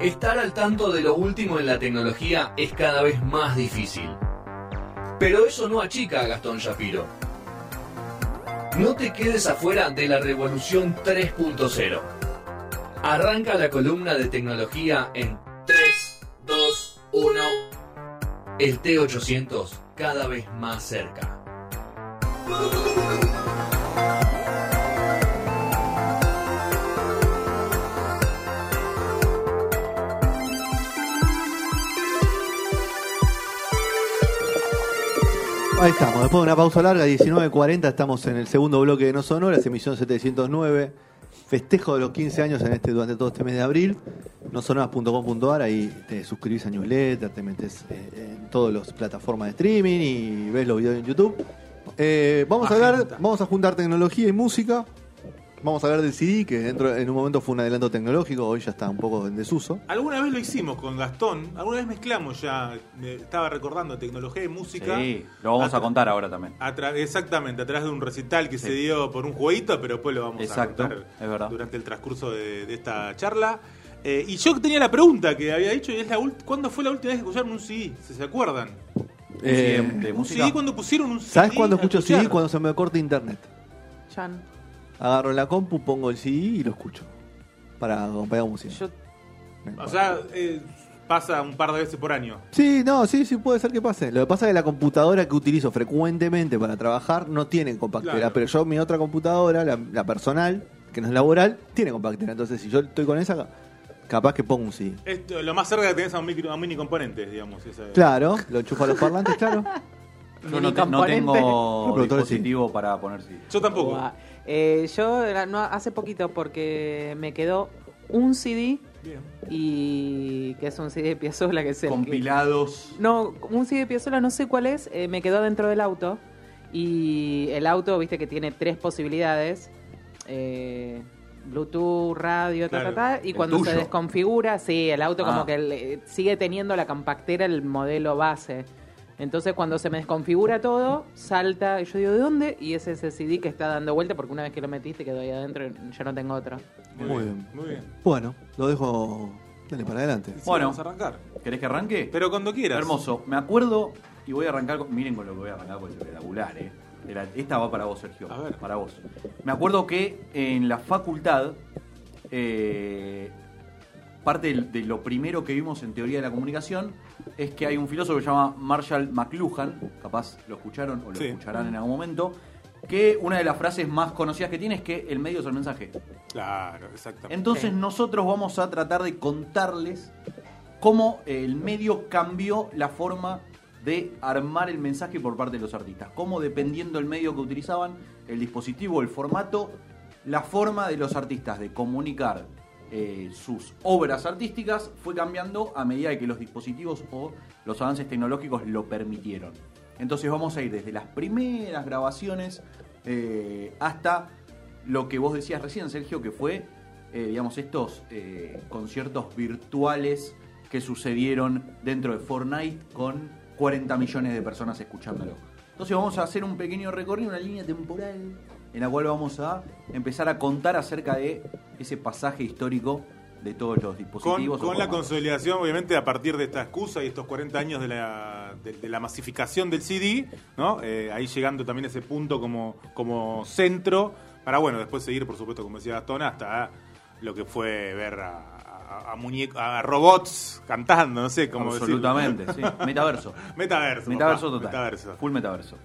Estar al tanto de lo último en la tecnología es cada vez más difícil. Pero eso no achica a Gastón Shapiro. No te quedes afuera de la revolución 3.0. Arranca la columna de tecnología en 3, 2, 1. El T800 cada vez más cerca. Ahí estamos, después de una pausa larga, 19.40, estamos en el segundo bloque de No Sonoras, emisión 709, festejo de los 15 años en este, durante todo este mes de abril, nosonoras.com.ar, ahí te suscribís a newsletter, te metes eh, en todas las plataformas de streaming y ves los videos en YouTube. Eh, vamos a hablar, vamos a juntar tecnología y música. Vamos a hablar del CD, que dentro, en un momento fue un adelanto tecnológico, hoy ya está un poco en desuso. Alguna vez lo hicimos con Gastón, alguna vez mezclamos ya, me estaba recordando tecnología y música. Sí, lo vamos a contar ahora también. exactamente, a través de un recital que se dio por un jueguito, pero después lo vamos Exacto, a contar es verdad. durante el transcurso de, de esta charla. Eh, y yo tenía la pregunta que había dicho, y es la ult- ¿cuándo fue la última vez que escucharon un CD? ¿Se, se acuerdan? Eh, de Un música. CD cuando pusieron un CD. ¿Sabes cuándo escucho escuchar? CD? Cuando se me corta internet. Chan. Agarro la compu, pongo el CD y lo escucho. Para acompañar música. Yo O sea, eh, pasa un par de veces por año. Sí, no, sí, sí puede ser que pase. Lo que pasa es que la computadora que utilizo frecuentemente para trabajar no tiene compactera, Claro. pero yo mi otra computadora, la, la personal, que no es laboral, tiene compactera. Entonces, si yo estoy con esa, capaz que pongo un CD. Esto, lo más cerca que tenés a un, micro, a un mini componente, digamos. esa es. Claro, lo enchufo a los parlantes, claro. Yo no, te- no tengo sí. dispositivo para poner CD. Yo tampoco. Eh, yo era- no, hace poquito porque me quedó un CD Bien. y que es un CD de Piazzolla que es el que- Compilados. No, un CD de Piazzolla no sé cuál es, eh, me quedó dentro del auto y el auto, viste que tiene tres posibilidades. eh, Bluetooth, radio, ta, Claro. ta, ta, y ¿El cuando se desconfigura, sí, el auto Ah. como que le- sigue teniendo la compactera el modelo base. Entonces cuando se me desconfigura todo, salta, y yo digo, ¿de dónde? Y es ese CD que está dando vuelta porque una vez que lo metiste quedó ahí adentro y ya no tengo otro. Muy bien. Muy bien. Bueno, lo dejo. Dale para adelante. Sí, Bueno. Vamos a arrancar. ¿Querés que arranque? Pero cuando quieras. Hermoso. Me acuerdo, y voy a arrancar, con- miren con lo que voy a arrancar, porque es espectacular, ¿eh? Esta va para vos, Sergio. A ver. Para vos. Me acuerdo que en la facultad, eh, parte de, lo primero que vimos en teoría de la comunicación es que hay un filósofo que se llama Marshall McLuhan, capaz lo escucharon o lo Sí. escucharán en algún momento, que una de las frases más conocidas que tiene es que el medio es el mensaje. Claro, exactamente. Entonces Sí. nosotros vamos a tratar de contarles cómo el medio cambió la forma de armar el mensaje por parte de los artistas. Cómo dependiendo del medio que utilizaban, el dispositivo, el formato, la forma de los artistas de comunicar eh, sus obras artísticas fue cambiando a medida que los dispositivos o los avances tecnológicos lo permitieron. Entonces vamos a ir desde las primeras grabaciones eh, hasta lo que vos decías recién, Sergio, que fue, eh, digamos, estos conciertos virtuales que sucedieron dentro de Fortnite con 40 millones de personas escuchándolo. Entonces vamos a hacer un pequeño recorrido, una línea temporal en la cual vamos a empezar a contar acerca de ese pasaje histórico de todos los dispositivos. con la consolidación, obviamente, a partir de esta excusa y estos 40 años de la, de, de la masificación del CD, ¿no? Eh, ahí llegando también a ese punto como, como centro, para, bueno, después seguir, por supuesto, como decía Gastón, hasta lo que fue ver a, a, a muñeco- a robots cantando, no sé cómo decirlo. Absolutamente, sí. Metaverso. Metaverso. Metaverso papá, total. Metaverso. Full metaverso.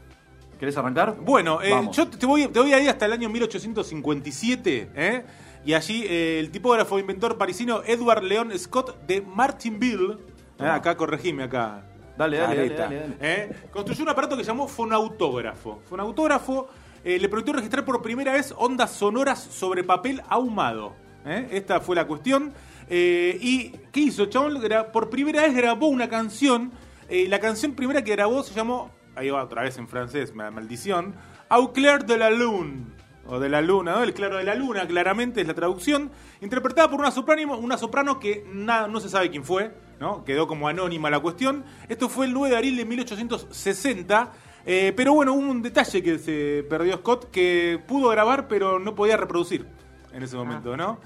¿Querés arrancar? Bueno, eh, yo te voy, te voy ahí hasta el año 1857, ¿eh? Y allí eh, el tipógrafo e inventor parisino Edward Leon Scott de Martinville, ¿eh? Acá corregime acá. Dale, dale, dale, dale, ¿eh? Construyó un aparato que llamó fonautógrafo. Fonautógrafo eh, le permitió registrar por primera vez ondas sonoras sobre papel ahumado. Esta fue la cuestión. ¿Y qué hizo? Chabón por primera vez grabó una canción. la canción primera que grabó se llamó, ahí va otra vez en francés, ma- maldición, Au clair de la lune. O de la luna, ¿no? El claro de la luna, claramente es la traducción. Interpretada por una soprano, una soprano que na- no se sabe quién fue, ¿no? Quedó como anónima la cuestión. Esto fue el 9 de abril de 1860. eh, pero bueno, hubo un detalle que se perdió Scott, que pudo grabar pero no podía reproducir en ese momento, ¿no?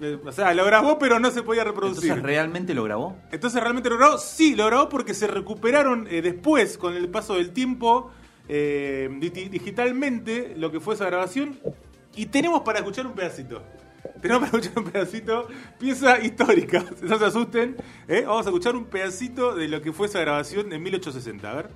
Eh, O sea, lo grabó, pero no se podía reproducir. Entonces, ¿realmente lo grabó? Entonces realmente lo grabó, sí, lo grabó porque se recuperaron eh, después, con el paso del tiempo, eh, digi- digitalmente, lo que fue esa grabación. Y tenemos para escuchar un pedacito. Tenemos para escuchar un pedacito, pieza histórica, no se asusten. ¿eh? Vamos a escuchar un pedacito de lo que fue esa grabación de 1860. A ver.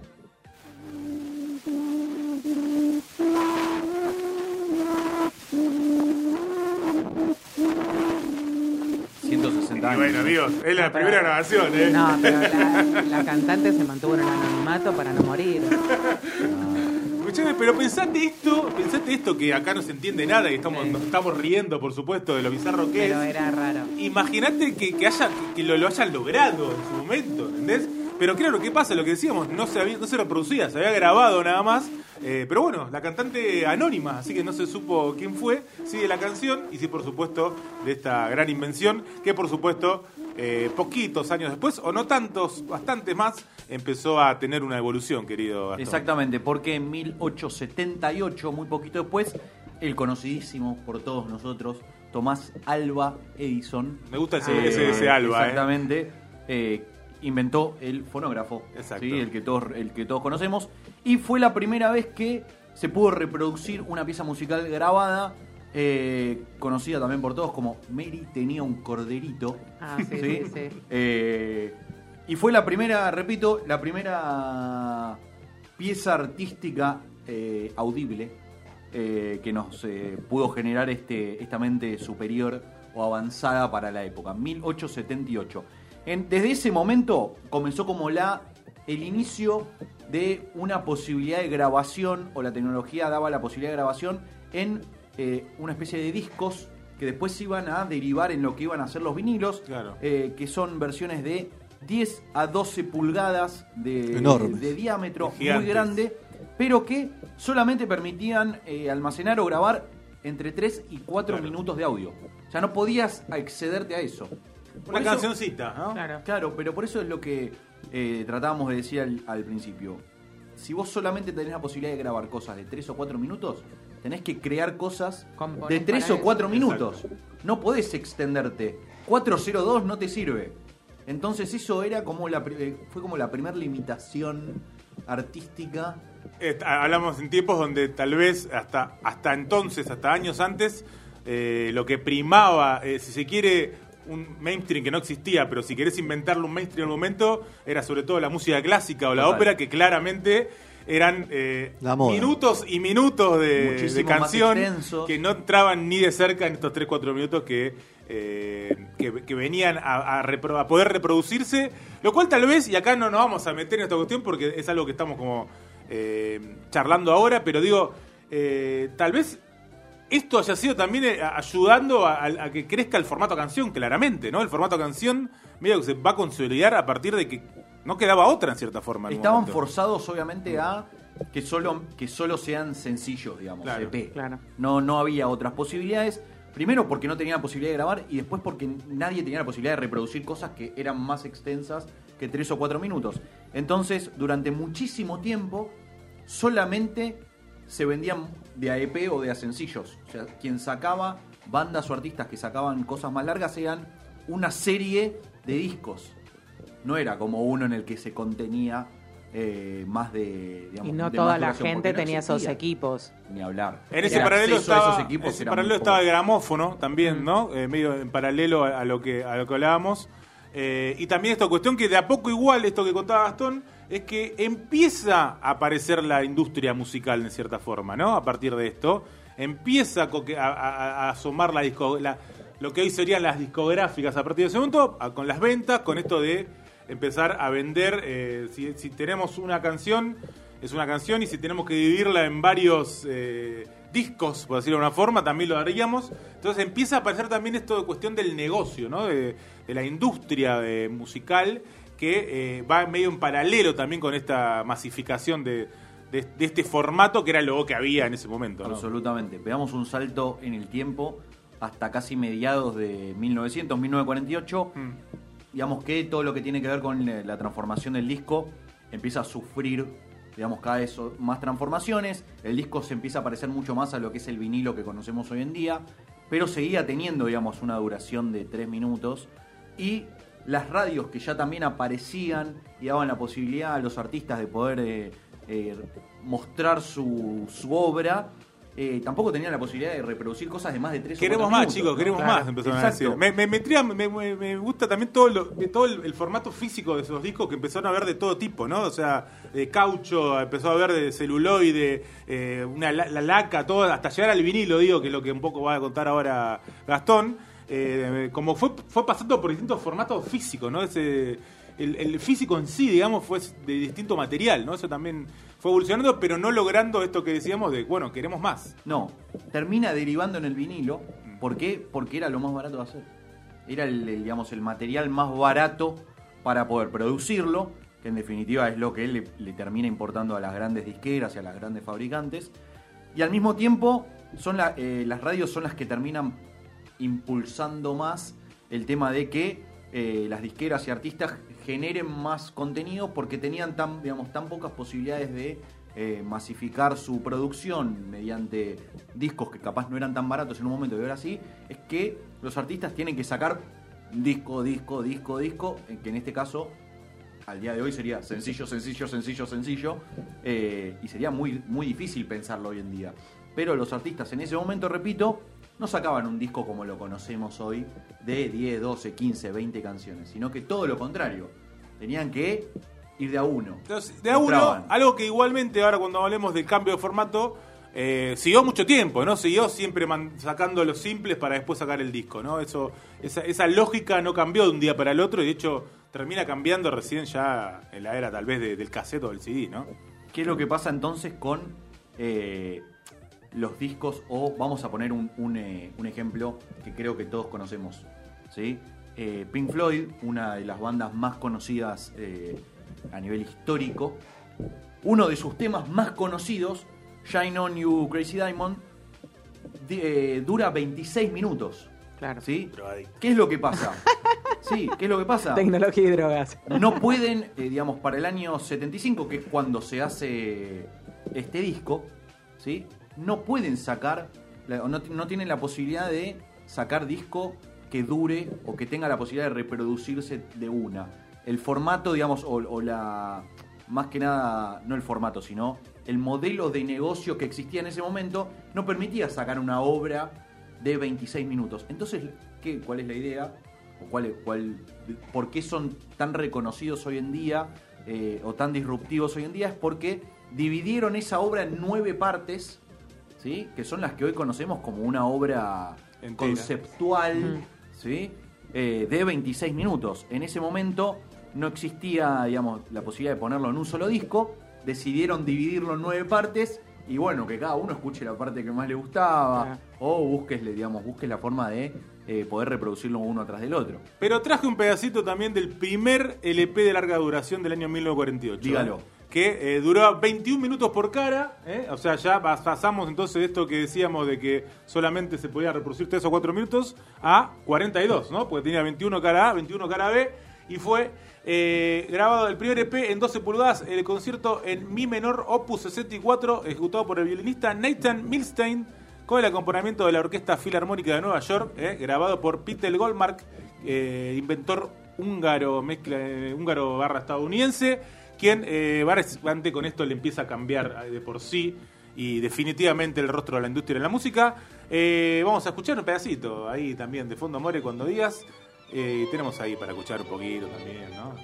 Y bueno, amigos, es la primera grabación, ¿eh? No, pero la, la cantante se mantuvo en el anonimato para no morir. Escuchame, pero pensate esto, pensate esto que acá no se entiende nada y estamos, Sí. nos estamos riendo, por supuesto, de lo bizarro que Pero es. era raro. Imagínate que, que haya, que lo, lo hayan logrado en su momento, ¿entendés? Pero claro, ¿qué pasa? Lo que decíamos, no se, había, no se reproducía, se había grabado nada más. eh, pero bueno, la cantante anónima, así que no se supo quién fue, sí de la canción y sí, por supuesto, de esta gran invención, que por supuesto, eh, poquitos años después, o no tantos, bastantes más, empezó a tener una evolución, querido Gastón. Exactamente, porque en 1878, muy poquito después, el conocidísimo por todos nosotros, Tomás Alba Edison. Me gusta ese, ese, ese Alba, ¿eh? Exactamente. eh, inventó el fonógrafo, Exacto. ¿sí? el, que todos, el que todos conocemos, y fue la primera vez que se pudo reproducir una pieza musical grabada, eh, conocida también por todos como Mary tenía un corderito. Ah, sí, sí, sí. Eh, y fue la primera, repito, la primera pieza artística eh, audible eh, que nos eh, pudo generar este, esta mente superior o avanzada para la época, 1878. En- desde ese momento comenzó como la el inicio de una posibilidad de grabación, o la tecnología daba la posibilidad de grabación en eh, una especie de discos que después se iban a derivar en lo que iban a ser los vinilos, Claro. eh, que son versiones de 10 a 12 pulgadas de, diámetro muy grande, pero que solamente permitían eh, almacenar o grabar entre 3 y 4 Claro. minutos de audio. O sea, no podías excederte a eso. Una eso- cancioncita, ¿no? Claro. Claro, pero por eso es lo que eh, tratábamos de decir al, al principio. Si vos solamente tenés la posibilidad de grabar cosas de 3 o 4 minutos, tenés que crear cosas Componés de 3 para o 4 eso. minutos. No podés extenderte. 402 no te sirve. Entonces eso era como la eh, fue como la primera limitación artística. Eh, hablamos en tiempos donde tal vez hasta, hasta entonces, hasta años antes, eh, lo que primaba, eh, si se quiere, un mainstream que no existía, pero si querés inventarle un mainstream en el momento, era sobre todo la música clásica o la Total. ópera, que claramente eran eh, minutos y minutos de, canción que no entraban ni de cerca en estos 3-4 minutos que, eh, que, que venían a, a repro- a poder reproducirse, lo cual tal vez, y acá no nos vamos a meter en esta cuestión porque es algo que estamos como eh, charlando ahora, pero digo, eh, tal vez esto haya sido también eh, ayudando a, a- a que crezca el formato canción, claramente, ¿no? El formato canción, medio que se va a consolidar a partir de que no quedaba otra en cierta forma. en Estaban forzados obviamente a que solo, que solo sean sencillos, digamos, Claro. EP. Claro. No, no había otras posibilidades. Primero porque no tenían la posibilidad de grabar y después porque nadie tenía la posibilidad de reproducir cosas que eran más extensas que tres o cuatro minutos. Entonces, durante muchísimo tiempo, solamente se vendían de a EP o de a sencillos. O sea, quien sacaba bandas o artistas que sacaban cosas más largas eran una serie de discos. No era como uno en el que se contenía eh, más de. Digamos, Y no de toda la gente no tenía esos equipos. Ni hablar. En ese El paralelo estaba, esos equipos en ese paralelo estaba el gramófono también, Mm. ¿no? Eh, medio en paralelo a, a lo que a lo que hablábamos. Eh, y también esta cuestión que de a poco igual, esto que contaba Gastón, es que empieza a aparecer la industria musical de cierta forma, ¿no? A partir de esto. Empieza a, asomar la disco, lo que hoy serían las discográficas a partir de ese momento, con las ventas, con esto de empezar a vender. eh, si, tenemos una canción, es una canción, y si tenemos que dividirla en varios eh, discos, por decirlo de una forma, también lo haríamos. Entonces empieza a aparecer también esto de cuestión del negocio, ¿no? De, la industria de- musical, que eh, va medio en paralelo también con esta masificación de, de- de este formato que era lo que había en ese momento. ¿no? Absolutamente. Pegamos un salto en el tiempo hasta casi mediados de 1900, 1948. Mm. Digamos que todo lo que tiene que ver con eh, la transformación del disco empieza a sufrir, digamos, cada vez más transformaciones. El disco se empieza a parecer mucho más a lo que es el vinilo que conocemos hoy en día. pero seguía teniendo, digamos, una duración de 3 minutos. Y las radios que ya también aparecían y daban la posibilidad a los artistas de poder eh, eh, mostrar su, su obra, eh, tampoco tenían la posibilidad de reproducir cosas de más de 3 Queremos más, chicos, queremos más, empezaron a decir. Me, me, me me- me gusta también todo, lo- todo el, el formato físico de esos discos que empezaron a ver de todo tipo, ¿no? O sea, de caucho, empezó a ver de celuloide, eh, una, la, la laca, todo, hasta llegar al vinilo, digo, que es lo que un poco va a contar ahora Gastón. Eh, como fue, fue pasando por distintos formatos físicos, ¿no? Ese, el, físico en sí, digamos, fue de distinto material, ¿no? Eso también fue evolucionando, pero no logrando esto que decíamos de, bueno, queremos más. No, termina derivando en el vinilo. ¿Por qué? Porque era lo más barato de hacer. Era el, digamos, el material más barato para poder producirlo, que en definitiva es lo que le, le termina importando a las grandes disqueras y a las grandes fabricantes. Y al mismo tiempo, son eh, las radios son las que terminan impulsando más el tema de que eh, las disqueras y artistas generen más contenido porque tenían tan, digamos, tan pocas posibilidades de eh, masificar su producción mediante discos que capaz no eran tan baratos en un momento y ahora sí, es que los artistas tienen que sacar disco, disco, disco, disco, en que en este caso al día de hoy sería sencillo, sencillo, sencillo, sencillo, eh, y sería muy, muy difícil pensarlo hoy en día. Pero los artistas en ese momento, repito, no sacaban un disco como lo conocemos hoy, de 10, 12, 15, 20 canciones, sino que todo lo contrario. Tenían que ir de a uno. Entonces, de a uno, algo que igualmente ahora cuando hablemos del cambio de formato, eh, siguió mucho tiempo, ¿no? Siguió siempre man- sacando los simples para después sacar el disco, ¿no? Eso, esa, esa lógica no cambió de un día para el otro y de hecho termina cambiando recién ya en la era tal vez de- del cassette o del CD, ¿no? ¿Qué es lo que pasa entonces con eh, los discos? O vamos a poner un, un, eh, un ejemplo que creo que todos conocemos. ¿sí? Eh, Pink Floyd, una de las bandas más conocidas eh, a nivel histórico. Uno de sus temas más conocidos, Shine On You Crazy Diamond, di- eh, dura 26 minutos. Claro. ¿sí? ¿Qué es lo que pasa? Sí, ¿qué es lo que pasa? Tecnología y drogas. no pueden, eh, digamos, para el año 75, que es cuando se hace este disco, ¿sí? No pueden sacar, no, no tienen la posibilidad de sacar disco que dure o que tenga la posibilidad de reproducirse de una. El formato, digamos, o, o la. Más que nada, no el formato, sino el modelo de negocio que existía en ese momento no permitía sacar una obra de 26 minutos. Entonces, ¿qué, ¿cuál es la idea? ¿O cuál, cuál, ¿Por qué son tan reconocidos hoy en día eh, o tan disruptivos hoy en día? Es porque dividieron esa obra en nueve partes, ¿sí? que son las que hoy conocemos como una obra Entera. conceptual ¿sí? Eh, de 26 minutos. En ese momento no existía digamos, la posibilidad de ponerlo en un solo disco, decidieron dividirlo en nueve partes y bueno, que cada uno escuche la parte que más le gustaba o busques, digamos, busques la forma de eh, poder reproducirlo uno atrás del otro. Pero traje un pedacito también del primer LP de larga duración del año 1948. Dígalo. ¿eh? Que eh, duró 21 minutos por cara, ¿eh? o sea, ya pas- pasamos entonces de esto que decíamos de que solamente se podía reproducir 3 o 4 minutos a 42, ¿no? Porque tenía 21 cara A, 21 cara B, y fue eh, grabado el primer EP en 12 pulgadas, el concierto en Mi menor, opus 64, ejecutado por el violinista Nathan Milstein, con el acompañamiento de la Orquesta Filarmónica de Nueva York, grabado por Peter Goldmark, inventor húngaro, mezcla, húngaro barra estadounidense, quien eh, básicamente con esto le empieza a cambiar eh, de por sí y definitivamente el rostro de la industria en la música. Eh, vamos a escuchar un pedacito ahí también de Fondo More cuando digas. Eh, tenemos ahí para escuchar un poquito también, ¿no?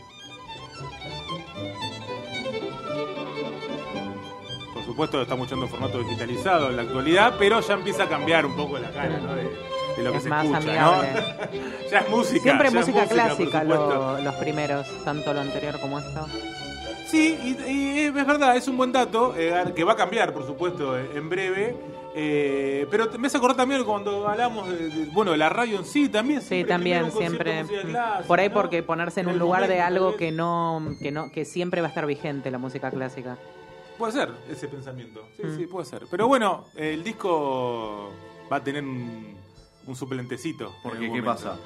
Por supuesto lo estamos escuchando en formato digitalizado en la actualidad, pero ya empieza a cambiar un poco la cara, ¿no? De, de lo que se más escucha. ¿no? ya es música. Siempre música clásica lo- los primeros, tanto lo anterior como esto. Sí, y, y es verdad, es un buen dato, eh, que va a cambiar, por supuesto, eh, en breve. eh, pero me hace acordar también cuando hablamos de, de- bueno, de la radio en sí también. Sí, también, siempre. mm, clásica, Por ahí ¿no? porque ponerse en un lugar de algo que no, que no, que siempre va a estar vigente la música clásica. Puede ser ese pensamiento. Sí, Mm. sí, puede ser. Pero bueno, el disco va a tener un, un suplentecito. en Porque, ¿qué pasa?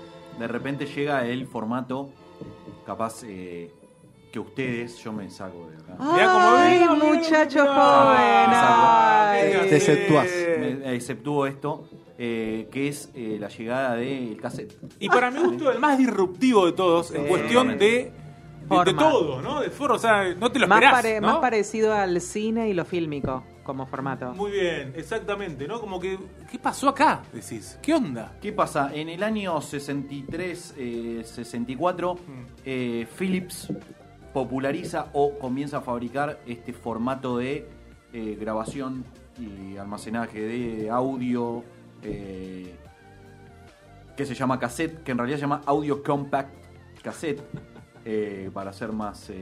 De repente llega el formato, capaz eh, que ustedes, yo me saco de acá. Mirá cómo ¡Ay, vino, muchacho mirá. joven! Ay. mirá, Te exceptuás. eh, Me- exceptuó esto, eh, que es eh, la llegada del cassette. Y para mi gusto, el más disruptivo de todos, en Sí. cuestión de, de, de Forma. todo, ¿no? De forma, o sea, no te lo Más, esperás, pare- ¿no? más parecido al cine y lo fílmico como formato. Muy bien, exactamente, ¿no? Como que, ¿qué pasó acá? Decís, ¿qué onda? ¿Qué pasa? En el año 63, eh, 64, eh, Philips populariza o comienza a fabricar este formato de eh, grabación y almacenaje de audio eh, que se llama cassette, que en realidad se llama Audio Compact Cassette, eh, para ser más,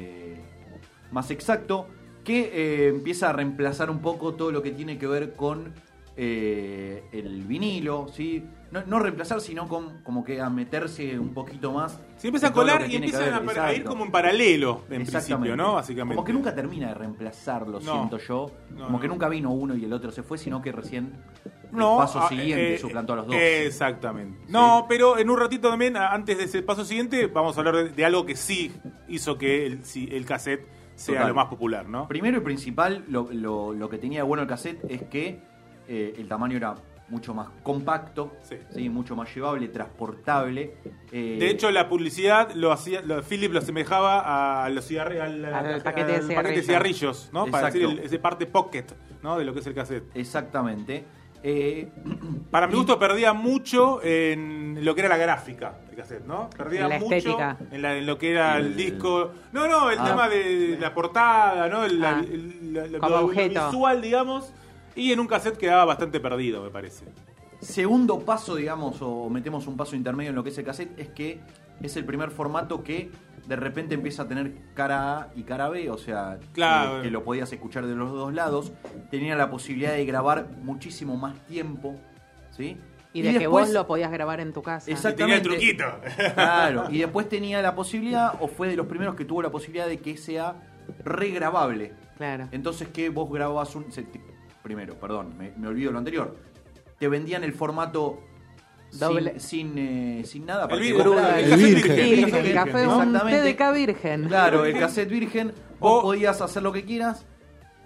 más exacto, que empieza a reemplazar un poco todo lo que tiene que ver con el vinilo, ¿sí? No, no reemplazar, sino con, como que a meterse un poquito más. Se empieza a colar y empiezan a, ver, a ir como en paralelo, en principio, ¿no? Básicamente. Como que nunca termina de reemplazarlo, No. siento yo. No, como que nunca vino uno y el otro se fue, sino que recién No, el paso ah, siguiente eh, suplantó a los dos. Exactamente. No, pero en un ratito también, antes de ese paso siguiente, vamos a hablar de, de algo que sí hizo que el, cassette sea Total. lo más popular, ¿no? Primero y principal, lo, lo- lo que tenía de bueno el cassette es que eh, el tamaño era mucho más compacto, Sí. mucho más llevable, transportable. eh, De hecho, la publicidad lo hacía, lo, Philip lo asemejaba a los cigarri- al, Al paquete de al cigarrillos. cigarrillos, ¿no? Para decir el- ese parte pocket, ¿no? De lo que es el cassette. Exactamente. Eh, Para mi gusto perdía mucho en lo que era la gráfica del cassette, ¿no? Perdía En la mucho estética. En, la- en lo que era el, El- disco. No, no, el Ah. tema de la portada, ¿no? El, Ah. el- la- la- Como lo- lo objeto. visual, digamos. Y en un cassette quedaba bastante perdido, me parece. Segundo paso, digamos, o metemos un paso intermedio en lo que es el cassette, es que es el primer formato que de repente empieza a tener cara A y cara B, o sea, Claro. que, que lo podías escuchar de los dos lados. Tenía la posibilidad de grabar muchísimo más tiempo, ¿sí? Y de que después- vos lo podías grabar en tu casa. Exacto. Y tenía el Exactamente. truquito. Claro, y después tenía la posibilidad, o fue de los primeros que tuvo la posibilidad de que sea regrabable. Claro. Entonces que vos grababas un... se- primero, perdón, me, me olvido lo anterior. Te vendían el formato Doble. sin, sin, eh, sin nada. El, que el- el El cassette virgen. el café ¿no? un Exactamente. TDK virgen. Claro, el cassette virgen, vos O- podías hacer lo que quieras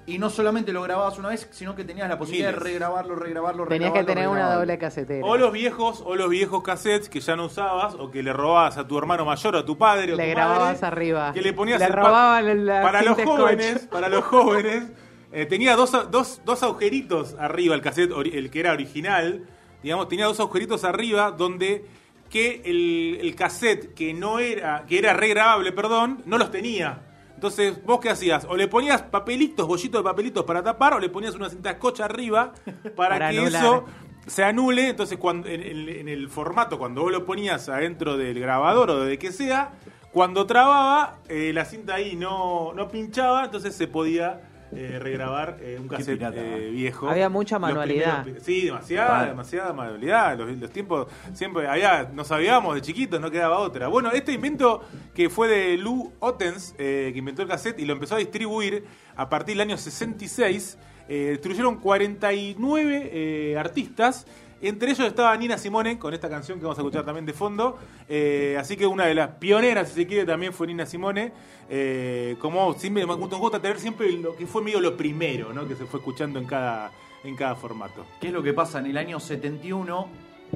y no solamente lo grababas una vez, sino que tenías la posibilidad Miles. de regrabarlo, regrabarlo, Tenías que regrabarlo, tener una regrabarlo. doble casetera. O los viejos, o los viejos cassettes que ya no usabas, o que le robabas a tu hermano mayor o a tu padre o Le tu grababas arriba. Que le ponías Le el pa- robaban la para los cinta jóvenes, para los jóvenes, eh, tenía dos, dos, dos agujeritos arriba el cassette, el que era original, digamos, tenía dos agujeritos arriba donde que el, el cassette que no era, que era regrabable, perdón, no los tenía. Entonces, ¿vos qué hacías? O le ponías papelitos, bollitos de papelitos para tapar, o le ponías una cinta scotch arriba para, Para que anular. eso se anule. Entonces, cuando en, en- en el formato, cuando vos lo ponías adentro del grabador o de que sea, cuando trababa, eh, la cinta ahí no, no pinchaba, entonces se podía eh, regrabar eh, un cassette pirata. eh, viejo. Había mucha manualidad. primeros- sí, demasiada, demasiada manualidad. Los, los tiempos siempre había, no sabíamos de chiquitos, no quedaba otra. Bueno, este invento que fue de Lou Ottens, eh, que inventó el cassette y lo empezó a distribuir a partir del año 66, eh, distribuyeron 49 eh, artistas. Entre ellos estaba Nina Simone con esta canción que vamos a escuchar también de fondo. Eh, así que una de las pioneras, si se quiere, también fue Nina Simone. Eh, como siempre me gusta, tener siempre lo que fue medio lo primero, ¿no? Que se fue escuchando en cada, en cada formato. ¿Qué es lo que pasa? En el año 71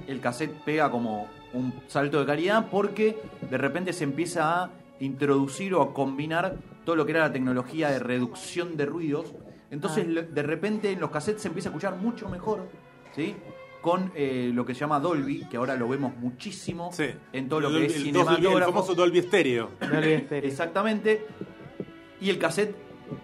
el cassette pega como un salto de calidad porque de repente se empieza a introducir o a combinar todo lo que era la tecnología de reducción de ruidos. Entonces Ah. de repente en los cassettes se empieza a escuchar mucho mejor, ¿sí? Con eh, lo que se llama Dolby, que ahora lo vemos muchísimo Sí. en todo lo El que es Dolby- el Dolby- El famoso Dolby Stereo. No olvides estéreo. Exactamente. Y el cassette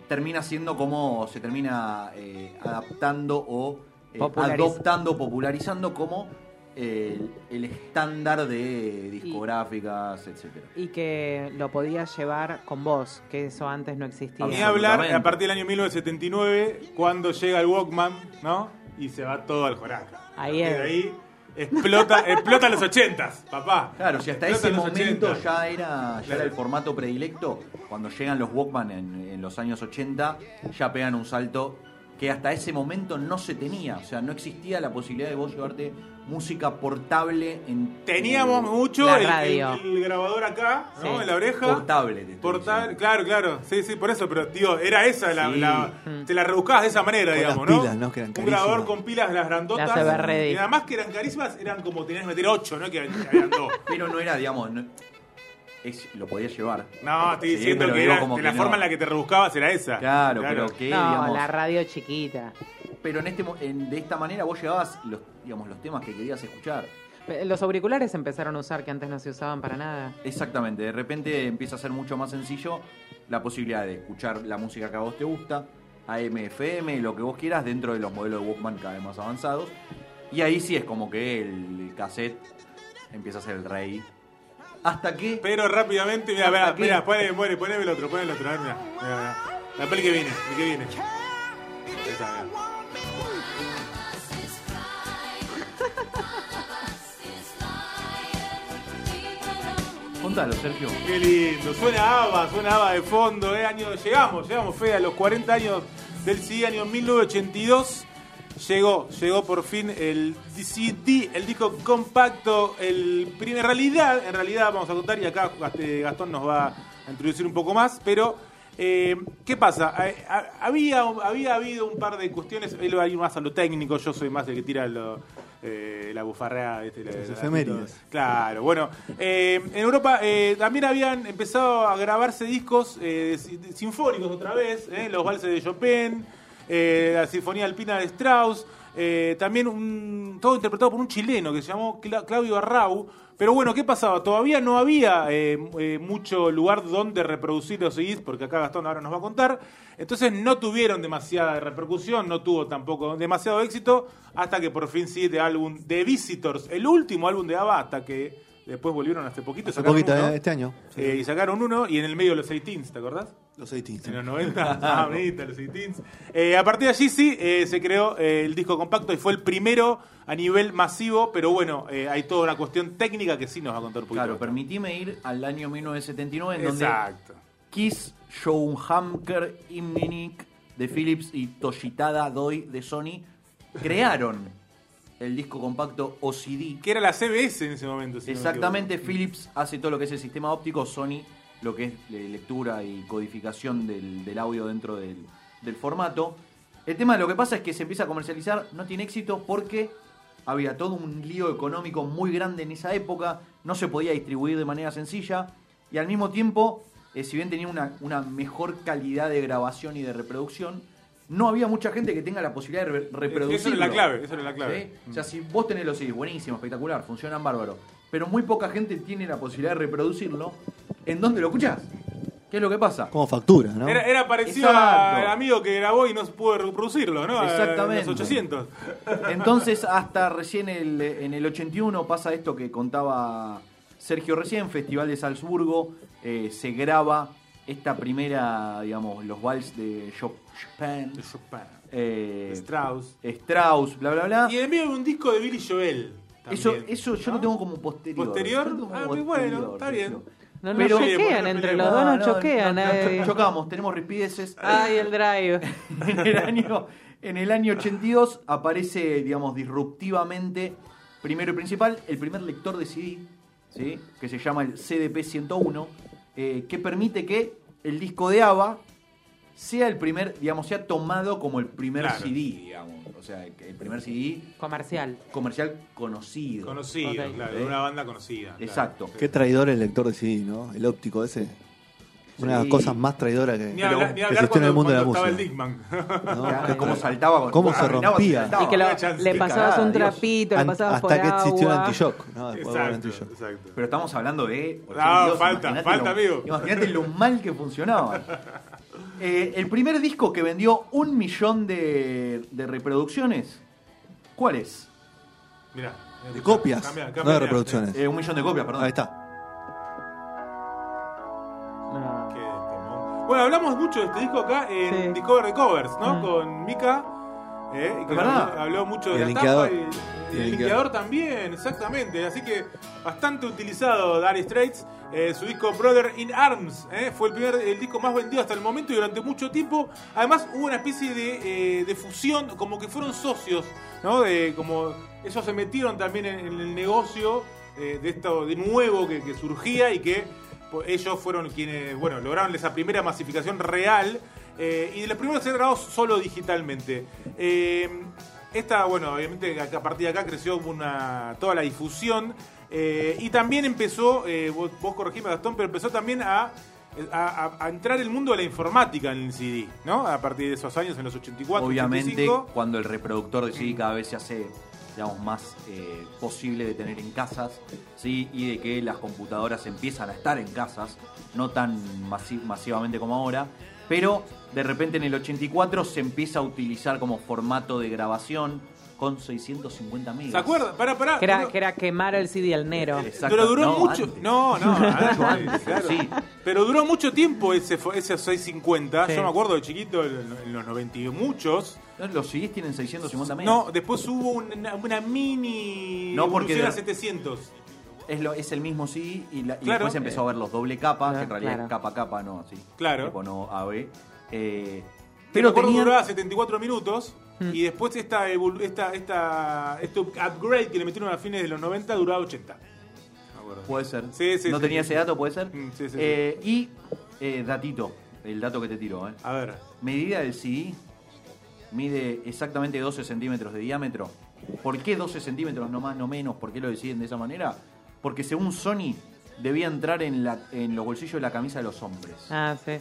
termina siendo como se termina eh, adaptando o eh, Populariz- adoptando, popularizando como eh, el, el estándar de discográficas, etcétera. Y que lo podías llevar con vos, que eso antes no existía. Ni hablar a partir del año 1979, cuando llega el Walkman, ¿no? Y se va todo al joraca. Ahí Y es. de ahí explota, explota los ochentas, papá. Claro, si hasta Explota ese momento 80. ya era, ya Claro. era el formato predilecto, cuando llegan los Walkman en, en los años 80, ya pegan un salto que hasta ese momento no se tenía. O sea, no existía la posibilidad de vos llevarte música portable en. Teníamos mucho La el, radio. el- el grabador acá, ¿no? Sí. En la oreja. Portable, te diciendo. claro, claro. Sí, sí, por eso, pero tío, era esa la, Sí. la- te la rebuscabas de esa manera, Con digamos, las ¿no? pilas, ¿no? Que eran Un grabador con pilas las grandotas. Las y además que eran carísimas, eran como tenías que meter ocho, ¿no? Que, que habían dos. Pero no era, digamos, no- es- lo podías llevar. No, estoy diciendo que, digo era, como que que la no. forma en la que te rebuscabas era esa. Claro, pero que, No, digamos. la radio chiquita. Pero en este, en- de esta manera vos llevabas los, digamos, los temas que querías escuchar. Los auriculares empezaron a usar que antes no se usaban para nada. Exactamente, de repente empieza a ser mucho más sencillo la posibilidad de escuchar la música que a vos te gusta, AM, FM, lo que vos quieras, dentro de los modelos de Walkman cada vez más avanzados. Y ahí sí es como que el, cassette empieza a ser el rey. Hasta que. Pero rápidamente, mira, mira, mira, poné, poné, poneme el otro, poneme el otro, a ver, mira, mira. La peli que viene, el que viene. Ahí está, mira. Contalo, Sergio. Qué lindo, suena ABBA, suena ABBA de fondo, eh, año, llegamos, llegamos, Fede, a los 40 años del CD, año 1982, llegó, llegó por fin el CD, el disco compacto, el primer, realidad, en realidad vamos a contar y acá este, Gastón nos va a introducir un poco más, pero eh, ¿qué pasa? Eh, ha- Había, había habido un par de cuestiones, él va a ir más a lo técnico, yo soy más el que tira lo, eh, la bufarrea, ¿viste? La- Las la- efemérides. Claro, bueno, eh, en Europa eh, también habían empezado a grabarse discos eh, si- sinfónicos otra vez, eh, los valses de Chopin, eh, la Sinfonía Alpina de Strauss, eh, también todo interpretado por un chileno que se llamó Cla- Claudio Arrau. Pero bueno, ¿qué pasaba? Todavía no había eh, mucho lugar donde reproducir los CDs, porque acá Gastón ahora nos va a contar. Entonces no tuvieron demasiada repercusión, no tuvo tampoco demasiado éxito, hasta que por fin sí, este álbum de Visitors, el último álbum de ABBA, hasta que después volvieron hace poquito. Hace poquito, uno, eh, este año. Sí. eh, y sacaron uno, y en el medio los 18, ¿te acordás? Los 80. En los 90, ah, bonita, los 18. Eh, a partir de allí sí eh, se creó eh, el disco compacto y fue el primero a nivel masivo, pero bueno, eh, hay toda una cuestión técnica que sí nos va a contar un poquito. Claro, permitime ir al año 1979, en Exacto. donde Kiss, Hamker, Imminik de Philips y Toshitada Doi de Sony crearon el disco compacto OCD. Que era la CBS en ese momento. si Exactamente. Philips hace todo lo que es el sistema óptico, Sony lo que es lectura y codificación del, del audio dentro del, del formato. El tema de lo que pasa es que se empieza a comercializar, no tiene éxito porque había todo un lío económico muy grande en esa época, no se podía distribuir de manera sencilla y al mismo tiempo, eh, si bien tenía una, una mejor calidad de grabación y de reproducción, no había mucha gente que tenga la posibilidad de re- reproducirlo. Eso era la clave, eso era la clave. ¿Sí? O sea, si vos tenés los CDs, buenísimo, espectacular, funcionan bárbaro, pero muy poca gente tiene la posibilidad de reproducirlo, ¿en dónde lo escuchás? ¿Qué es lo que pasa? Como factura, ¿no? Era, era parecido al amigo que grabó y no pudo reproducirlo, ¿no? Exactamente. En los 800. Entonces, hasta recién el- en el 81 pasa esto que contaba Sergio recién, Festival de Salzburgo, eh, se graba esta primera, digamos, los vals de Chopin, De Chopin, eh, Strauss. Strauss, bla, bla, bla. Y en medio un disco de Billy Joel. Eso, eso yo lo tengo como posterior. ¿Posterior? Como Ah, muy bueno, está bien. No, no Pero- choquean, entre los dos no, choquean. no, eh. chocamos, tenemos rispideces. Ay, el drive. en el año en el año 82 aparece, digamos, disruptivamente, primero y principal, el primer lector de CD, ¿sí? que se llama el CDP-101, eh, que permite que el disco de ABBA sea el primer, digamos, sea tomado como el primer Claro. CD, digamos. O sea, el primer CD Comercial. comercial conocido. Conocido, claro, Sí. de una banda conocida. claro. Exacto. Qué traidor el lector de CD, ¿no? El óptico ese. Una de las Sí. cosas más traidoras que, Ni hablar, que existió en el mundo de la cuando estaba música. el. ¿no? Cómo saltaba, con- Cómo se rompía. saltaba. Y que lo- le pasabas un Dios. trapito, le pasabas hasta por que existió el anti-shock. ¿no? Exacto, exacto. Pero estamos hablando de. No, 82, falta, falta, lo- amigo. Imagínate lo mal que funcionaba. Eh, el primer disco que vendió un millón de, de reproducciones, ¿cuál es? Mirá. De copias, Cambia, no de reproducciones. Eh, un millón de copias, perdón. Ahí está. Bueno, hablamos mucho de este disco acá en Sí. Discover the Covers, ¿no? Mm. Con Mika. ¿eh? Y que habló, mucho de el la linkeador. tapa y, y Y el linkeador. también, exactamente. Así que bastante utilizado Dire Straits. Eh, su disco Brother in Arms ¿eh? fue el primer el disco más vendido hasta el momento y durante mucho tiempo. Además hubo una especie de, eh, de fusión, como que fueron socios, ¿no? De, como ellos se metieron también en, en el negocio eh, de esto de nuevo que, que surgía y que ellos fueron quienes, bueno, lograron esa primera masificación real eh, y de los primeros ser grabados solo digitalmente. Eh, esta, bueno, obviamente a partir de acá creció una, toda la difusión eh, y también empezó, vos, vos corregime Gastón, pero empezó también a, a- a- a entrar el mundo de la informática en el CD, ¿no? A partir de esos años, en los 84, Obviamente, 85. cuando el reproductor de CD cada vez se hace digamos, más eh, posible de tener en casas, ¿sí? y de que las computadoras empiezan a estar en casas, no tan masi- masivamente como ahora, pero de repente en el 84 se empieza a utilizar como formato de grabación con 650 megas. ¿Se acuerdan? Pará, pará. Que era, que era quemar el CD al Nero. Exacto. Pero duró No, mucho. antes. No, no, antes, claro. sí. Pero duró mucho tiempo ese, ese 650. Sí. Yo me acuerdo de chiquito, en, los 90 y muchos. Los CDs tienen 650 megas. No, después hubo una, una mini No, porque evolución a de- 700. Es, lo, es el mismo CD y, la- y Claro. después empezó a ver los doble capa, que en realidad Claro. es capa capa, no así. Claro. Tipo no AB. Eh, Pero pero tenían, duraba 74 minutos. Hmm. Y después esta, evolu- esta, esta, este upgrade que le metieron a fines de los 90 duraba 80. Me acuerdo. Puede ser. Sí, sí, no sí, tenía sí. ese dato, puede ser. Mm, sí, sí, Eh, Y eh, datito, el dato que te tiro. ¿eh? A ver. Medida del CD mide exactamente 12 centímetros de diámetro. ¿Por qué 12 centímetros, no más, no menos? ¿Por qué lo deciden de esa manera? Porque según Sony debía entrar en, la, en los bolsillos de la camisa de los hombres. Ah, sí.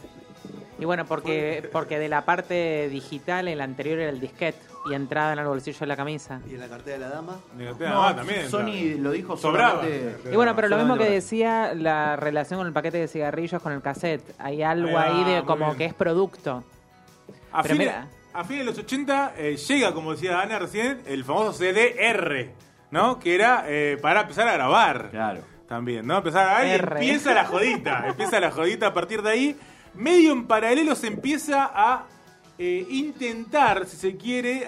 Y bueno, porque, porque de la parte digital, el anterior era el disquete y entrada en el bolsillo de la camisa. Y en la cartera de la dama. No, ah, también. Sony claro. lo dijo Sobraba. solamente- Y bueno, pero lo mismo que decía la relación con el paquete de cigarrillos con el cassette. Hay algo Ahí va, ahí de como bien. que es producto. A fines, mira. a fines de los 80 eh, llega, como decía Ana recién, el famoso CDR, ¿no? Que era eh, para empezar a grabar. Claro. También, ¿no? Empezar a grabar y empieza la jodita. empieza la jodita a partir de ahí. Medio en paralelo se empieza a eh, intentar, si se quiere,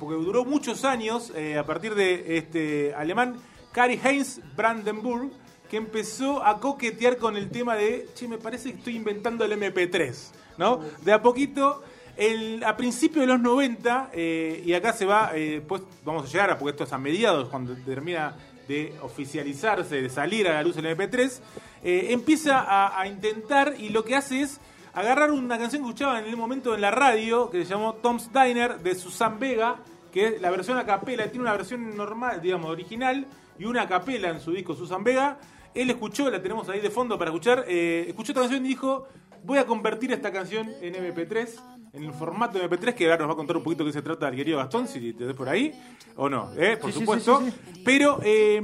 porque duró muchos años, eh, a partir de este alemán Kari Heinz Brandenburg, que empezó a coquetear con el tema de, che, me parece que estoy inventando el MP3, ¿no? De a poquito, a principios de los 90, eh, y acá se va, eh, pues vamos a llegar a, porque esto es a mediados, cuando termina de oficializarse, de salir a la luz el MP3, eh, empieza a intentar y lo que hace es agarrar una canción que escuchaba en el momento en la radio, que se llamó Tom's Diner, de Susan Vega, que es la versión a capela, tiene una versión normal, digamos, original, y una a capela en su disco Susan Vega. Él escuchó, la tenemos ahí de fondo para escuchar, eh, escuchó esta canción y dijo, voy a convertir esta canción en MP3, en el formato de MP3, que ahora nos va a contar un poquito de qué se trata el querido Gastón, si te des por ahí, o no, eh, por sí, supuesto. sí, sí, Pero eh,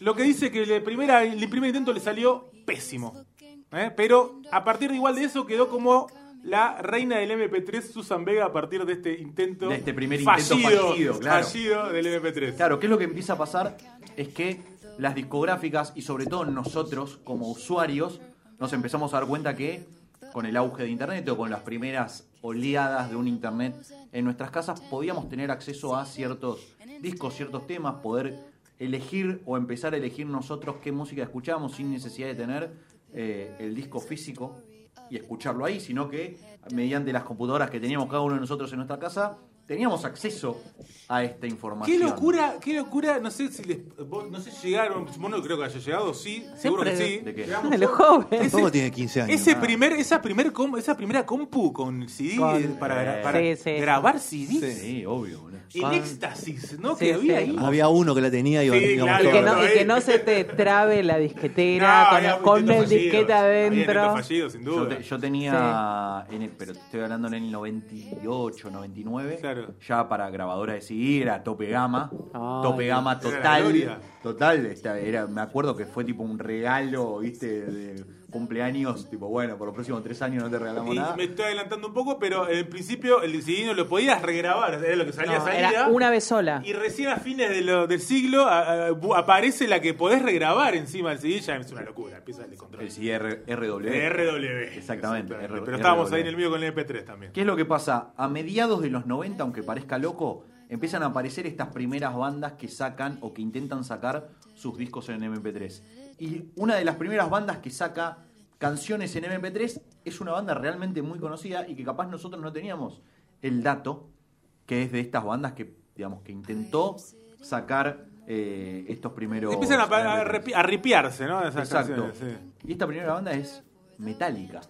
lo que dice que el, primera, el primer intento le salió pésimo. ¿Eh? Pero a partir de igual de eso quedó como la reina del MP3 Susan Vega a partir de este intento De este primer intento fallido, claro. fallido del MP3. Claro, ¿qué es lo que empieza a pasar? Es que las discográficas y sobre todo nosotros como usuarios nos empezamos a dar cuenta que con el auge de Internet o con las primeras oleadas de un Internet en nuestras casas podíamos tener acceso a ciertos discos, ciertos temas, poder elegir o empezar a elegir nosotros qué música escuchábamos sin necesidad de tener eh, el disco físico y escucharlo ahí, sino que mediante las computadoras que teníamos cada uno de nosotros en nuestra casa, teníamos acceso a esta información. Qué locura, qué locura, no sé si les, vos- no sé si llegaron, vos no creo que haya llegado, sí, seguro que sí. ¿De qué? Llegamos De los jóvenes. ¿Cómo tiene 15 años? Ese Ah. primer, esa, primer com- esa primera compu con CD Con- para, Eh, para sí, sí. grabar CD. Sí, obvio. El Con- éxtasis, ¿no? Sí, que había sí. ahí. Había uno que la tenía y claro. Y que, no, y que no se te trabe la disquetera No, con, con el disquete adentro. fallidos, sin Yo, duda. te- yo tenía, en el- pero estoy hablando en el 98, 99, Claro. Ya para grabadora de CD era tope gama, Ay, tope gama total, total, esta- era, me acuerdo que fue tipo un regalo, viste, de cumpleaños, tipo bueno, por los próximos tres años no te regalamos Y nada. me estoy adelantando un poco, pero en principio el CD no lo podías regrabar, era lo que salía No, salida. era una vez sola. Y recién a fines de lo- del siglo a- a- bu- aparece la que podés regrabar encima del CD, ya es una locura, empieza el control. El CD R- RW. RW. Exactamente, R- Pero estábamos RW. ahí en el mío con el MP3 también. ¿Qué es lo que pasa? A mediados de los 90, aunque parezca loco, empiezan a aparecer estas primeras bandas que sacan o que intentan sacar sus discos en MP3. Y una de las primeras bandas que saca canciones en MP3 es una banda realmente muy conocida y que capaz nosotros no teníamos el dato, que es de estas bandas que, digamos, que intentó sacar eh, estos primeros... Empiezan a, a, MP3. repi- a ripiarse, ¿no? Esas Exacto. sí. Y esta primera banda es Metallica.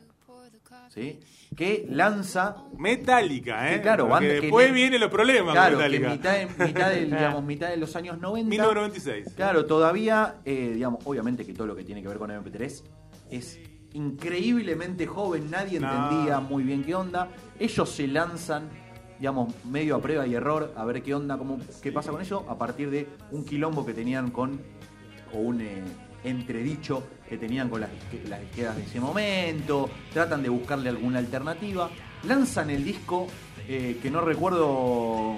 ¿Sí? Que lanza Metallica, ¿eh? Claro, banda que después en- vienen los problemas Claro, con que mitad de, mitad de, digamos, mitad de los años 90. 1996. Claro, todavía, eh, digamos, obviamente que todo lo que tiene que ver con MP3 es increíblemente joven, nadie No. entendía muy bien qué onda. Ellos se lanzan, digamos, medio a prueba y error, a ver qué onda, cómo, qué pasa con eso, a partir de un quilombo que tenían con, o un eh, entredicho que tenían con las, las disqueras de ese momento, tratan de buscarle alguna alternativa, lanzan el disco, eh, que no recuerdo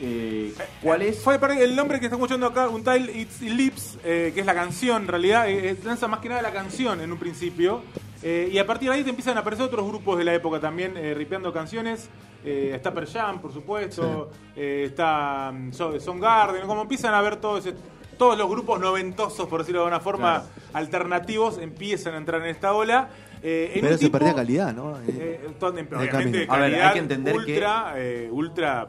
eh, cuál es. Fue el nombre que está escuchando acá, Until It's Lips, eh, que es la canción, en realidad, lanza más que nada la canción en un principio. y a partir de ahí te empiezan a aparecer otros grupos de la época también, ripeando canciones. Está Jam, por supuesto. está mm, So- Soundgarden. Como empiezan a ver todo ese- todos los grupos noventosos, por decirlo de alguna forma, Claro. alternativos, empiezan a entrar en esta ola. eh, en Pero se tipo- perdía calidad, ¿no? eh, camino. obviamente, A ver, hay calidad que entender que- ultra, eh, ultra,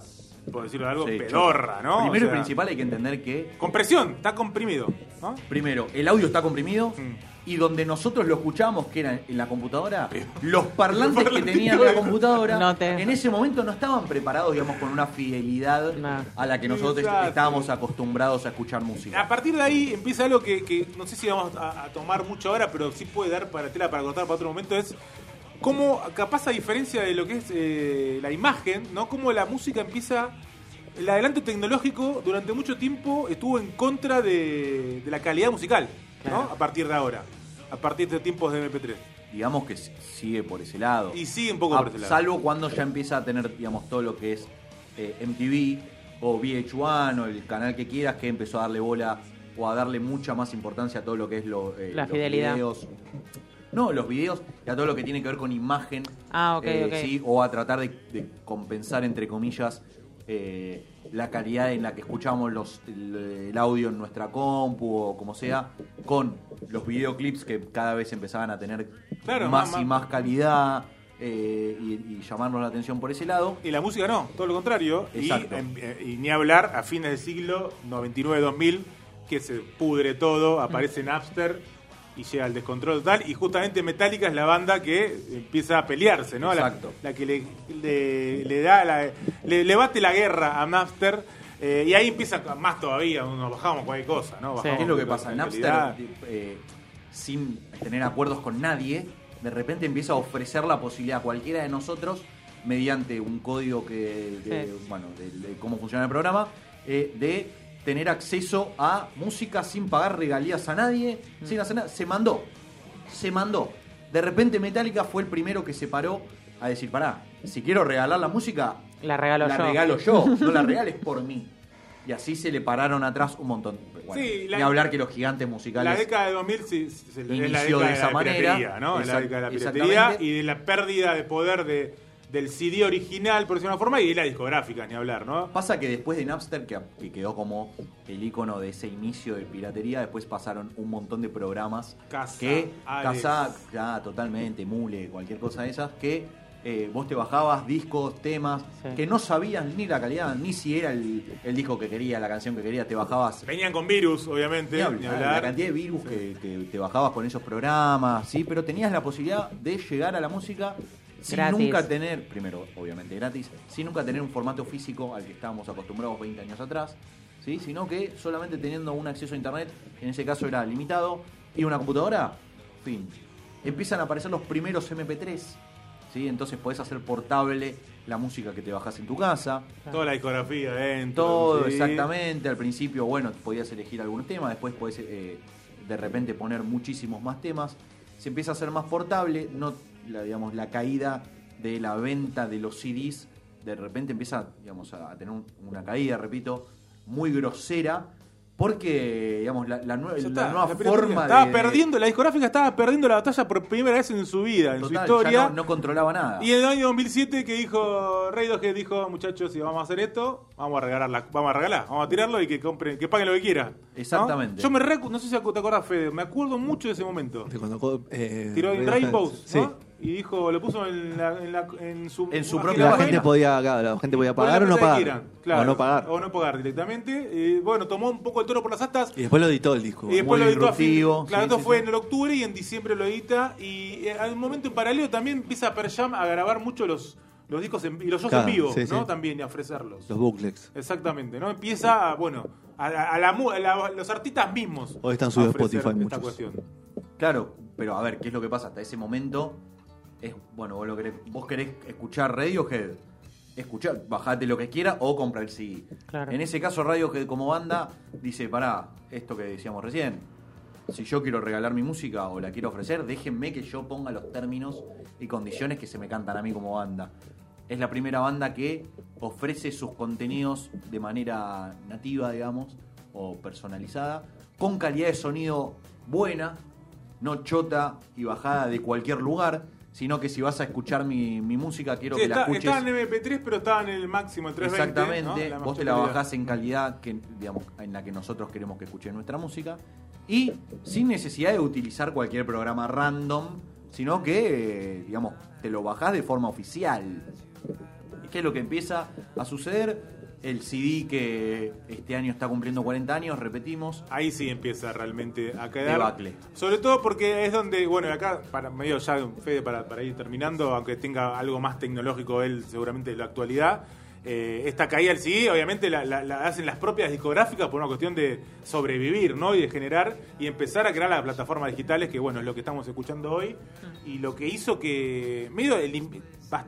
por decirlo de algo, Sí, pedorra, ¿no? Primero O sea, y principal hay que entender que, Compresión, está comprimido, ¿no? primero, el audio está comprimido Mm. Y donde nosotros lo escuchábamos, que era en la computadora, los parlantes que tenían la computadora, No te- en ese momento no estaban preparados, digamos, con una fidelidad No. a la que nosotros Exacto. estábamos acostumbrados a escuchar música. A partir de ahí empieza algo que, que no sé si vamos a, a tomar mucho ahora, pero sí puede dar para tela para cortar para otro momento, es cómo, capaz a diferencia de lo que es eh, la imagen, ¿no? Cómo la música empieza... El adelanto tecnológico durante mucho tiempo estuvo en contra de, de la calidad musical, ¿no? A partir de ahora, a partir de tiempos de MP3. Digamos que sigue por ese lado. Y sigue un poco A- por ese lado. Salvo cuando ya empieza a tener, digamos, todo lo que es eh, MTV o VH1 o el canal que quieras, que empezó a darle bola o a darle mucha más importancia a todo lo que es lo, eh, La los fidelidad. videos. No, los videos y a todo lo que tiene que ver con imagen. Ah, ok, eh, sí, o a tratar de, de compensar, entre comillas, eh, la calidad en la que escuchamos los, el, el audio en nuestra compu o como sea, con los videoclips que cada vez empezaban a tener Claro, más más- y más- calidad eh, y, y llamarnos la atención por ese lado. Y la música no, todo lo contrario. Y, eh, y ni hablar a fines del siglo 99-2000, que se pudre todo, aparece Napster y llega al descontrol total. Y justamente Metallica es la banda que empieza a pelearse, ¿no? La- Exacto. La, que le, le- le da la, le, le bate la guerra a Napster. eh, y ahí empieza más todavía, nos bajamos cualquier cosa, ¿no? Bajamos ¿Qué es lo que pasa? Napster, eh, sin tener acuerdos con nadie, de repente empieza a ofrecer la posibilidad a cualquiera de nosotros, mediante un código que, de, Sí. bueno, de, de cómo funciona el programa, eh, de tener acceso a música sin pagar regalías a nadie, Mm. sin hacer nada. Se mandó, se mandó. De repente Metallica fue el primero que se paró a decir, pará, si quiero regalar la música, La regalo la yo. regalo yo, no la regales por mí. Y así se le pararon atrás un montón. Bueno, Sí, la- ni hablar que los gigantes musicales. La década de 2000 sí, sí, sí, es la Inició década de esa la manera. ¿no? Es la Exact- década de la piratería y de la pérdida de poder de, del CD original, por decirlo de una forma, y de la discográfica, ni hablar, ¿no? Pasa que después de Napster, que, que quedó como el icono de ese inicio de piratería, después pasaron un montón de programas Casa, que Ares. casa, ya, totalmente, mule, cualquier cosa de esas, que eh, vos te bajabas discos, temas, Sí. que no sabías ni la calidad, ni si era el, el disco que quería, la canción que quería, te bajabas Venían con virus, obviamente, Ni ni hablar, hablar. La cantidad de virus que, que te bajabas con esos programas, sí, pero tenías la posibilidad de llegar a la música sin Gratis. nunca tener, primero, obviamente gratis, sin nunca tener un formato físico al que estábamos acostumbrados 20 años atrás, sí, sino que solamente teniendo un acceso a internet, en ese caso era limitado, y una computadora, fin. Empiezan a aparecer los primeros MP3, sí, entonces podés hacer portable la música que te bajas en tu casa. Toda la discografía dentro. Todo, sí. exactamente. Al principio, bueno, podías elegir algunos temas, después podés eh, de repente poner muchísimos más temas. Se empieza a hacer más portable, no, la, digamos, la caída de la venta de los CDs, de repente empieza, digamos, a tener un- una caída, repito, muy grosera, Porque, digamos, la, la nue- Ya la está, nueva forma estaba de... perdiendo, la discográfica estaba perdiendo la batalla por primera vez en su vida, en Total, su ya historia. no, no controlaba nada. Y en el año 2007 que dijo Radiohead dijo, muchachos, si vamos a hacer esto, vamos a regalar, la- vamos a regalar, vamos a tirarlo y que compren, que paguen lo que quieran. ¿no? Exactamente. Yo me recu- no sé si te acordás, Fede, me acuerdo mucho de ese momento. De cuando, eh, Tiró en. Rainbows, Sí. Y dijo, lo puso en, la- en, la- en su, En su propia La gente podía, claro, la gente podía pagar o no pagar. quieran, claro, O no pagar. O no pagar directamente. Eh, bueno, tomó un poco el toro por las astas. Y después lo editó el disco. Y después Muy lo editó a fin- Claro, sí, esto sí, fue sí. en el octubre y en diciembre lo edita. Y eh, al momento en paralelo también empieza Pearl Jam a grabar mucho los, los discos en, y los shows Claro, en vivo, sí, ¿no? sí. También y a ofrecerlos. Los booklets. Exactamente, ¿no? Empieza, a, bueno, a, a la mu- a la- los artistas mismos. Hoy están subidos Spotify esta muchos. cuestión. Claro, pero a ver, ¿qué es lo que pasa? Hasta ese momento es, bueno, vos, lo querés, vos querés escuchar Radiohead, escuchar, bajate lo que quiera o compra el CD. Claro. En ese caso Radiohead como banda dice, pará, esto que decíamos recién, si yo quiero regalar mi música o la quiero ofrecer, déjenme que yo ponga los términos y condiciones que se me cantan a mí como banda. Es la primera banda que ofrece sus contenidos de manera nativa, digamos, o personalizada, con calidad de sonido buena, no chota y bajada de cualquier lugar, sino que si vas a escuchar mi, mi música, quiero Sí, que la está- escuches. estaba en MP3, pero estaba en el máximo, en 320. Exactamente, ¿no? vos te la bajás en calidad que, digamos, en la que nosotros queremos que escuchen nuestra música y sin necesidad de utilizar cualquier programa random, sino que, digamos, te lo bajás de forma oficial. ¿Y qué es lo que empieza a suceder? El CD que este año está cumpliendo 40 años, repetimos, Ahí sí empieza realmente a quedar. Debacle. Sobre todo porque es donde, bueno, acá, para medio ya, Fede, para, para ir terminando, aunque tenga algo más tecnológico él, seguramente de la actualidad. eh, esta caída del CD, obviamente la, la- la hacen las propias discográficas por una cuestión de sobrevivir, ¿no? Y de generar y empezar a crear las plataformas digitales, que bueno, es lo que estamos escuchando hoy. Y lo que hizo que medio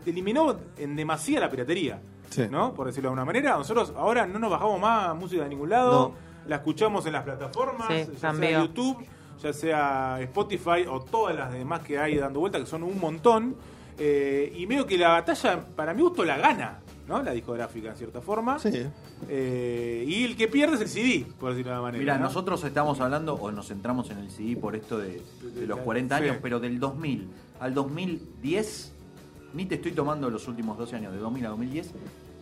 eliminó en demasía la piratería, Sí. ¿no? Por decirlo de alguna manera. Nosotros ahora no nos bajamos más música de ningún lado. No. La escuchamos en las plataformas, Sí, ya sea. YouTube, ya sea Spotify o todas las demás que hay dando vuelta, que son un montón. Eh, y medio que la batalla, para mi gusto, la gana, ¿no? La discográfica, en cierta forma. Sí. Eh, y el que pierde es el CD, por decirlo de alguna manera. Mira, ¿no? nosotros estamos hablando, o nos centramos en el CD por esto de, de los 40 Sí. años, pero del 2000 al 2010, ni te estoy tomando los últimos 12 años, de 2000 a 2010,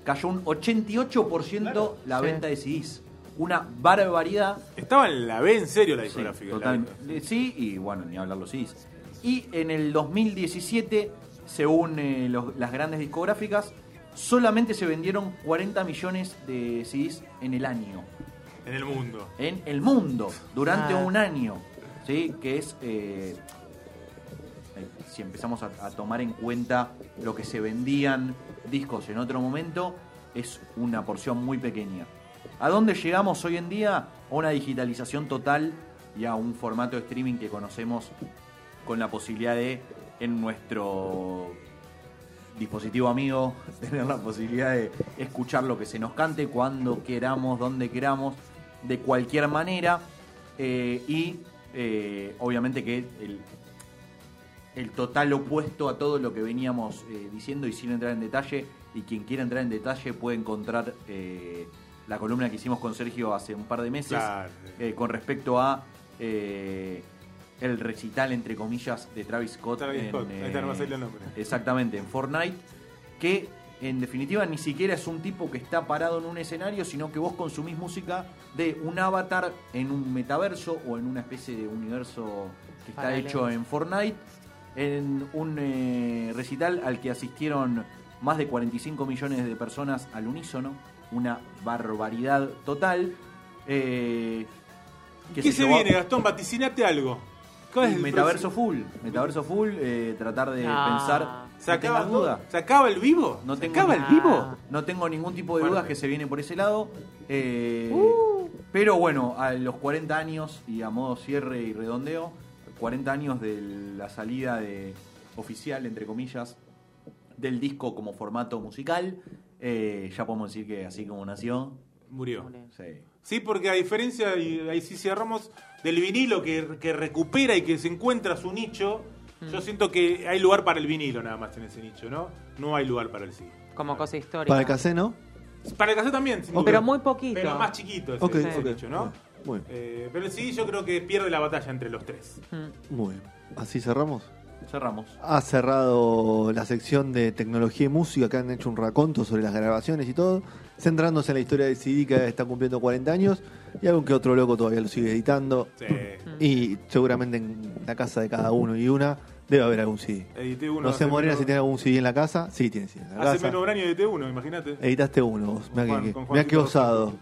cayó un 88% Claro. la Sí. venta de CDs. Una barbaridad. Estaba en la B en serio la Sí, discográfica. total- la- eh, sí, y bueno, ni hablar los CDs. Y en el 2017, según eh, los- las grandes discográficas, solamente se vendieron 40 millones de CDs en el año En el mundo. en el mundo durante Ah. un año, ¿sí? Que es, eh, si empezamos a, a tomar en cuenta lo que se vendían discos en otro momento, es una porción muy pequeña. ¿A dónde llegamos hoy en día? A una digitalización total y a un formato de streaming que conocemos con la posibilidad de, en nuestro dispositivo amigo, tener la posibilidad de escuchar lo que se nos cante, cuando queramos, donde queramos, de cualquier manera. eh, y eh, obviamente que el, el total opuesto a todo lo que veníamos eh, diciendo y sin entrar en detalle. Y quien quiera entrar en detalle puede encontrar eh, la columna que hicimos con Sergio hace un par de meses Claro. eh, con respecto a eh, el recital, entre comillas, de Travis Scott. Travis en, Scott, ahí está, no el nombre. Exactamente, en Fortnite, que en definitiva ni siquiera es un tipo que está parado en un escenario, sino que vos consumís música de un avatar en un metaverso o en una especie de universo que está hecho en Fortnite, en un eh, recital al que asistieron más de 45 millones de personas al unísono, una barbaridad total. Eh, ¿Qué, se viene, Gastón? Vaticinate algo. ¿Cuál es el Metaverso próximo? full, metaverso full, eh, tratar de No. pensar. ¿Se no acaba, tengas duda. ¿Se acaba el vivo? No ¿Se tengo acaba ni- el vivo? No tengo ningún tipo de dudas que se viene por ese lado. eh, Uh. Pero bueno, a los 40 años y a modo cierre y redondeo, 40 años de la salida de oficial, entre comillas, del disco como formato musical, eh, ya podemos decir que así como nació, Murió. sí. Sí, porque a diferencia, y ahí sí cerramos, del vinilo que, que recupera y que se encuentra su nicho, Mm. yo siento que hay lugar para el vinilo nada más en ese nicho, ¿no? No hay lugar para el sí. Como cosa histórica. Para el caseno, Para el cassette también, sin. Pero muy poquito. Pero más chiquito ese, Ok, ese ok. nicho, ¿no? Muy bien. Eh, pero el CD yo creo que pierde la batalla entre los tres. Mm. Muy bien. Así cerramos. Cerramos. Ha cerrado la sección de tecnología y música, que han hecho un raconto sobre las grabaciones y todo, centrándose en la historia de CD que está cumpliendo 40 años y algún que otro loco todavía lo sigue editando. Sí. Y seguramente en la casa de cada uno y una debe haber algún CD. Edité uno. No sé, Morena, si tiene algún CD en la casa. Sí, tiene CD en la Hace casa. menos de un año edité uno, imagínate. Editaste uno vos. Mirá que, mirá qué osado.